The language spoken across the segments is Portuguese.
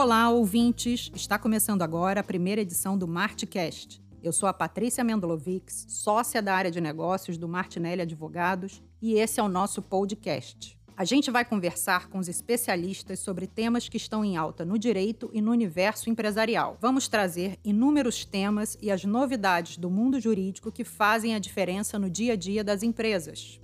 Olá, ouvintes! Está começando agora a primeira edição do Martcast. Eu sou a Patrícia Mendolovics, sócia da área de negócios do Martinelli Advogados, e esse é o nosso podcast. A gente vai conversar com os especialistas sobre temas que estão em alta no direito e no universo empresarial. Vamos trazer inúmeros temas e as novidades do mundo jurídico que fazem a diferença no dia a dia das empresas.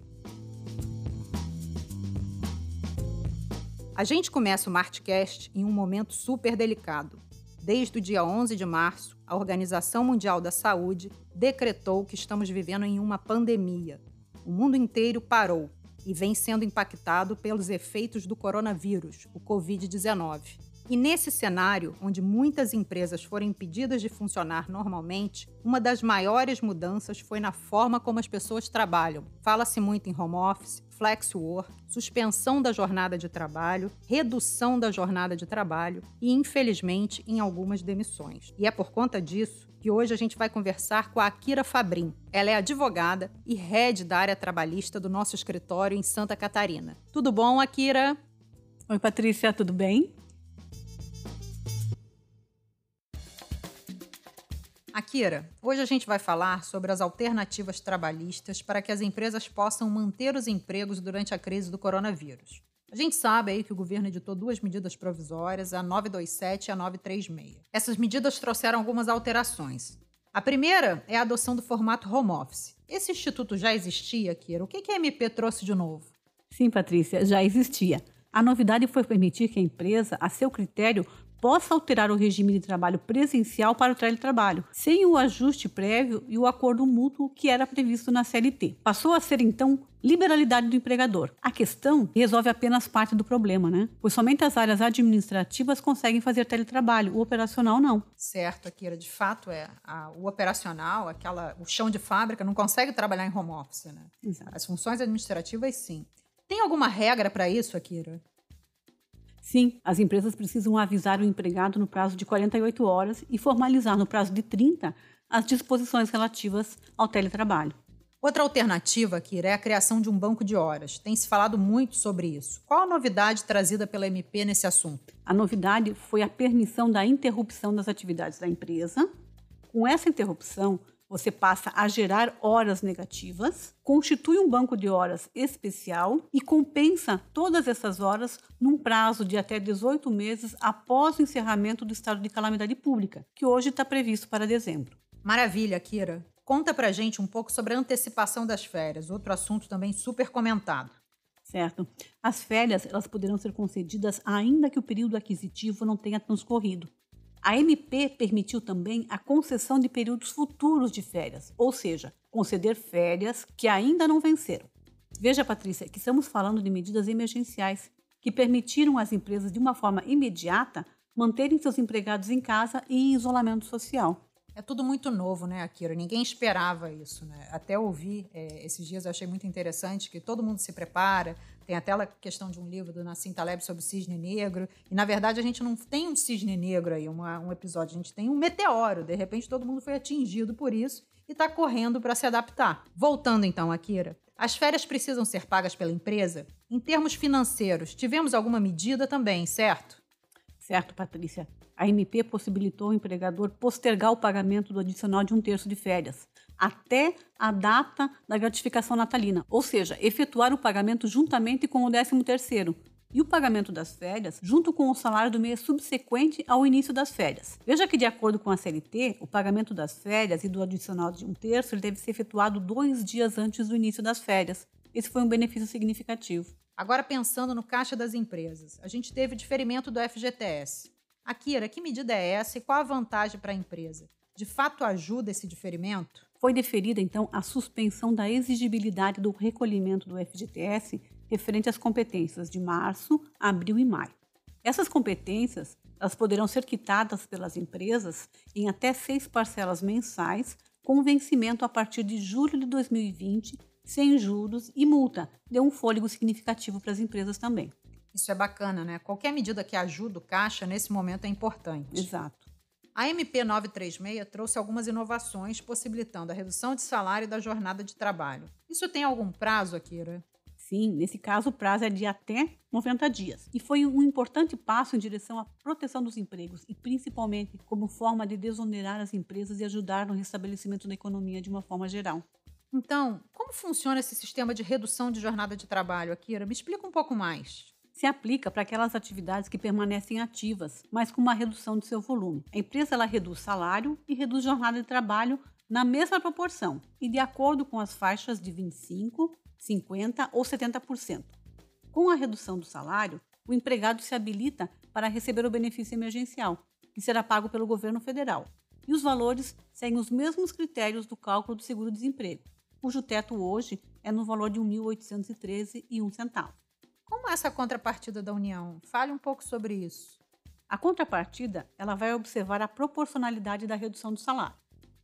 A gente começa o Martcast em um momento super delicado. Desde o dia 11 de março, a Organização Mundial da Saúde decretou que estamos vivendo em uma pandemia. O mundo inteiro parou e vem sendo impactado pelos efeitos do coronavírus, o Covid-19. E nesse cenário, onde muitas empresas foram impedidas de funcionar normalmente, uma das maiores mudanças foi na forma como as pessoas trabalham. Fala-se muito em home office, flex work, suspensão da jornada de trabalho, redução da jornada de trabalho e, infelizmente, em algumas demissões. E é por conta disso que hoje a gente vai conversar com a Akira Fabrim. Ela é advogada e head da área trabalhista do nosso escritório em Santa Catarina. Tudo bom, Akira? Oi, Patrícia, tudo bem? Akira, hoje a gente vai falar sobre as alternativas trabalhistas para que as empresas possam manter os empregos durante a crise do coronavírus. A gente sabe aí que o governo editou duas medidas provisórias, a 927 e a 936. Essas medidas trouxeram algumas alterações. A primeira é a adoção do formato home office. Esse instituto já existia, Akira? O que a MP trouxe de novo? Sim, Patrícia, já existia. A novidade foi permitir que a empresa, a seu critério, possa alterar o regime de trabalho presencial para o teletrabalho, sem o ajuste prévio e o acordo mútuo que era previsto na CLT. Passou a ser então liberalidade do empregador. A questão resolve apenas parte do problema, né? Pois somente as áreas administrativas conseguem fazer teletrabalho, o operacional não. Certo, Akira, de fato é. A, o operacional, aquela, o chão de fábrica, não consegue trabalhar em home office, né? Exato. As funções administrativas, sim. Tem alguma regra para isso, Akira? Sim, as empresas precisam avisar o empregado no prazo de 48 horas e formalizar no prazo de 30 as disposições relativas ao teletrabalho. Outra alternativa, Kira, é a criação de um banco de horas. Tem se falado muito sobre isso. Qual a novidade trazida pela MP nesse assunto? A novidade foi a permissão da interrupção das atividades da empresa. Com essa interrupção, você passa a gerar horas negativas, constitui um banco de horas especial e compensa todas essas horas num prazo de até 18 meses após o encerramento do estado de calamidade pública, que hoje está previsto para dezembro. Maravilha, Kira. Conta pra gente um pouco sobre a antecipação das férias, outro assunto também super comentado. Certo. As férias elas poderão ser concedidas ainda que o período aquisitivo não tenha transcorrido. A MP permitiu também a concessão de períodos futuros de férias, ou seja, conceder férias que ainda não venceram. Veja, Patrícia, que estamos falando de medidas emergenciais que permitiram às empresas, de uma forma imediata, manterem seus empregados em casa e em isolamento social. É tudo muito novo, né, Akira? Ninguém esperava isso, né? Até ouvir é, esses dias eu achei muito interessante que todo mundo se prepara. Tem até a questão de um livro do Nassim Taleb sobre o cisne negro. E, na verdade, a gente não tem um cisne negro aí, uma, um episódio. A gente tem um meteoro. De repente, todo mundo foi atingido por isso e está correndo para se adaptar. Voltando, então, Akira. As férias precisam ser pagas pela empresa? Em termos financeiros, tivemos alguma medida também, certo? Certo, Patrícia. A MP possibilitou ao empregador postergar o pagamento do adicional de um terço de férias até a data da gratificação natalina, ou seja, efetuar o pagamento juntamente com o 13 terceiro, e o pagamento das férias junto com o salário do mês subsequente ao início das férias. Veja que, de acordo com a CLT, o pagamento das férias e do adicional de um terço deve ser efetuado dois dias antes do início das férias. Esse foi um benefício significativo. Agora, pensando no caixa das empresas, a gente teve diferimento do FGTS. Akira, que medida é essa e qual a vantagem para a empresa? De fato ajuda esse diferimento? Foi deferida, então, a suspensão da exigibilidade do recolhimento do FGTS referente às competências de março, abril e maio. Essas competências elas poderão ser quitadas pelas empresas em até seis parcelas mensais, com vencimento a partir de julho de 2020 sem juros e multa. Deu um fôlego significativo para as empresas também. Isso é bacana, né? Qualquer medida que ajude o caixa nesse momento é importante. Exato. A MP 936 trouxe algumas inovações possibilitando a redução de salário e da jornada de trabalho. Isso tem algum prazo, Akira? Sim, nesse caso o prazo é de até 90 dias. E foi um importante passo em direção à proteção dos empregos e principalmente como forma de desonerar as empresas e ajudar no restabelecimento da economia de uma forma geral. Então, como funciona esse sistema de redução de jornada de trabalho, Akira? Me explica um pouco mais se aplica para aquelas atividades que permanecem ativas, mas com uma redução de seu volume. A empresa ela reduz salário e reduz jornada de trabalho na mesma proporção e de acordo com as faixas de 25, 50 ou 70%. Com a redução do salário, o empregado se habilita para receber o benefício emergencial, que será pago pelo governo federal. E os valores seguem os mesmos critérios do cálculo do seguro-desemprego, cujo teto hoje é no valor de R$ 1.813,01. Como é essa contrapartida da União? Fale um pouco sobre isso. A contrapartida, ela vai observar a proporcionalidade da redução do salário.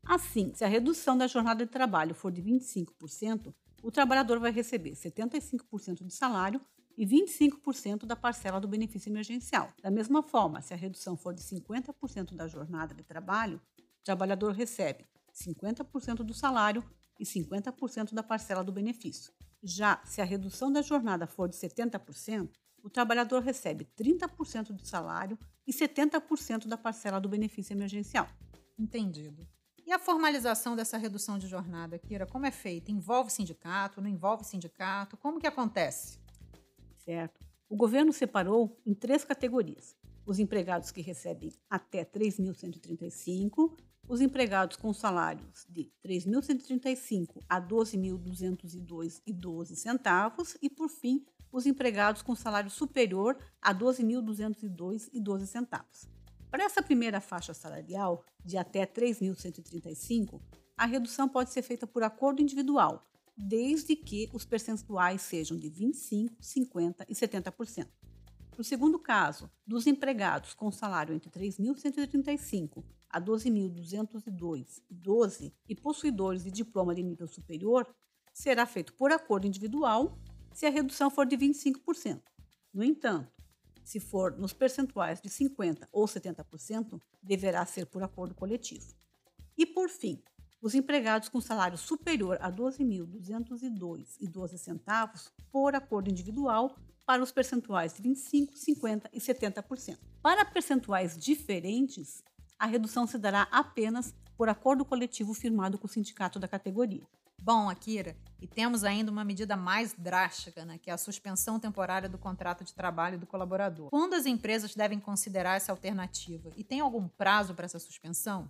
Assim, se a redução da jornada de trabalho for de 25%, o trabalhador vai receber 75% de salário e 25% da parcela do benefício emergencial. Da mesma forma, se a redução for de 50% da jornada de trabalho, o trabalhador recebe 50% do salário e 50% da parcela do benefício. Já se a redução da jornada for de 70%, o trabalhador recebe 30% do salário e 70% da parcela do benefício emergencial. Entendido. E a formalização dessa redução de jornada, Kira, como é feita? Envolve sindicato, não envolve sindicato? Como que acontece? Certo. O governo separou em três categorias: os empregados que recebem até 3.135, os empregados com salários de 3.135 a 12.202,12 centavos e, por fim, os empregados com salário superior a 12.202,12 centavos. Para essa primeira faixa salarial, de até 3.135, a redução pode ser feita por acordo individual, desde que os percentuais sejam de 25, 50 e 70%. No segundo caso, dos empregados com salário entre 3.135 a 12.202,12 e possuidores de diploma de nível superior, será feito por acordo individual se a redução for de 25%. No entanto, se for nos percentuais de 50% ou 70%, deverá ser por acordo coletivo. E, por fim, os empregados com salário superior a 12.202,12 por acordo individual para os percentuais de 25%, 50% e 70%. Para percentuais diferentes, a redução se dará apenas por acordo coletivo firmado com o sindicato da categoria. Bom, Akira, e temos ainda uma medida mais drástica, né, que é a suspensão temporária do contrato de trabalho do colaborador. Quando as empresas devem considerar essa alternativa? E tem algum prazo para essa suspensão?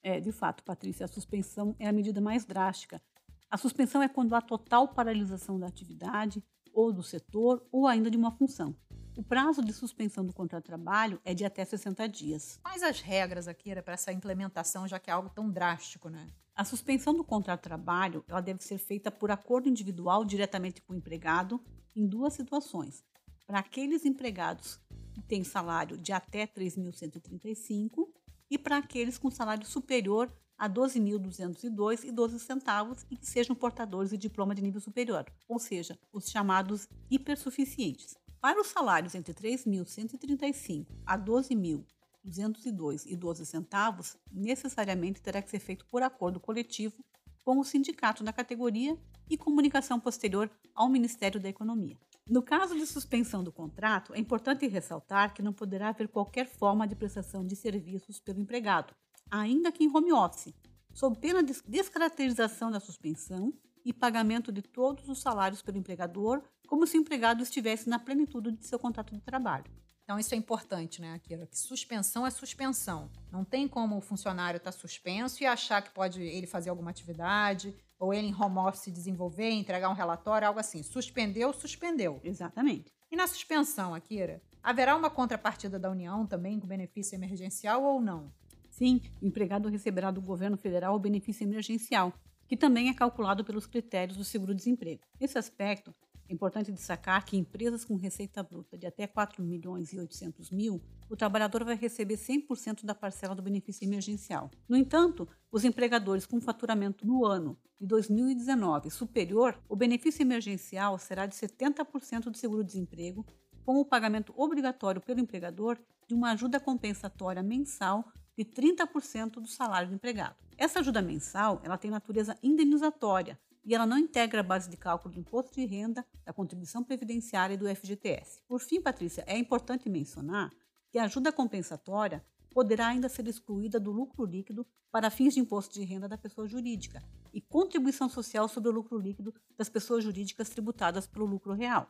É, de fato, Patrícia, a suspensão é a medida mais drástica. A suspensão é quando há total paralisação da atividade, ou do setor, ou ainda de uma função. O prazo de suspensão do contrato de trabalho é de até 60 dias. Quais as regras aqui para essa implementação, já que é algo tão drástico, né? A suspensão do contrato de trabalho ela deve ser feita por acordo individual diretamente com o empregado em duas situações. Para aqueles empregados que têm salário de até 3.135 e para aqueles com salário superior a 12.202,12 centavos e que sejam portadores de diploma de nível superior, ou seja, os chamados hipersuficientes. Para os salários entre 3.135 a 12.202,12 centavos, necessariamente terá que ser feito por acordo coletivo com o sindicato da categoria e comunicação posterior ao Ministério da Economia. No caso de suspensão do contrato, é importante ressaltar que não poderá haver qualquer forma de prestação de serviços pelo empregado, ainda que em home office, sob pena de descaracterização da suspensão e pagamento de todos os salários pelo empregador como se o empregado estivesse na plenitude de seu contrato de trabalho. Então, isso é importante, né, Akira? Que suspensão é suspensão. Não tem como o funcionário estar tá suspenso e achar que pode ele fazer alguma atividade, ou ele em home office desenvolver, entregar um relatório, algo assim. Suspendeu, suspendeu. Exatamente. E na suspensão, Akira, haverá uma contrapartida da União também com benefício emergencial ou não? Sim, o empregado receberá do governo federal o benefício emergencial, que também é calculado pelos critérios do seguro-desemprego. Nesse aspecto, é importante destacar que empresas com receita bruta de até 4 milhões e 800 mil, o trabalhador vai receber 100% da parcela do benefício emergencial. No entanto, os empregadores com faturamento no ano de 2019 superior, o benefício emergencial será de 70% do seguro-desemprego, com o pagamento obrigatório pelo empregador de uma ajuda compensatória mensal de 30% do salário do empregado. Essa ajuda mensal ela tem natureza indenizatória e ela não integra a base de cálculo do imposto de renda, da contribuição previdenciária e do FGTS. Por fim, Patrícia, é importante mencionar que a ajuda compensatória poderá ainda ser excluída do lucro líquido para fins de imposto de renda da pessoa jurídica e contribuição social sobre o lucro líquido das pessoas jurídicas tributadas pelo lucro real.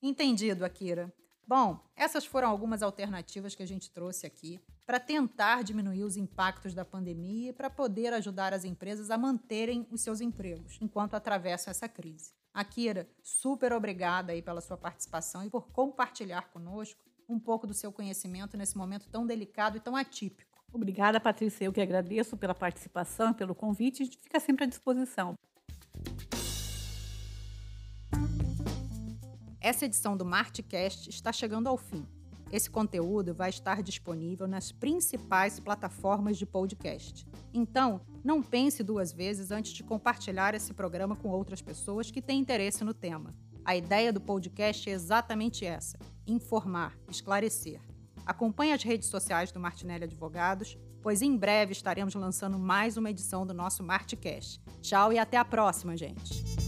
Entendido, Akira. Bom, essas foram algumas alternativas que a gente trouxe aqui para tentar diminuir os impactos da pandemia e para poder ajudar as empresas a manterem os seus empregos enquanto atravessam essa crise. Akira, super obrigada aí pela sua participação e por compartilhar conosco um pouco do seu conhecimento nesse momento tão delicado e tão atípico. Obrigada, Patrícia. Eu que agradeço pela participação e pelo convite. A gente fica sempre à disposição. Essa edição do Martcast está chegando ao fim. Esse conteúdo vai estar disponível nas principais plataformas de podcast. Então, não pense duas vezes antes de compartilhar esse programa com outras pessoas que têm interesse no tema. A ideia do podcast é exatamente essa: informar, esclarecer. Acompanhe as redes sociais do Martinelli Advogados, pois em breve estaremos lançando mais uma edição do nosso Martcast. Tchau e até a próxima, gente!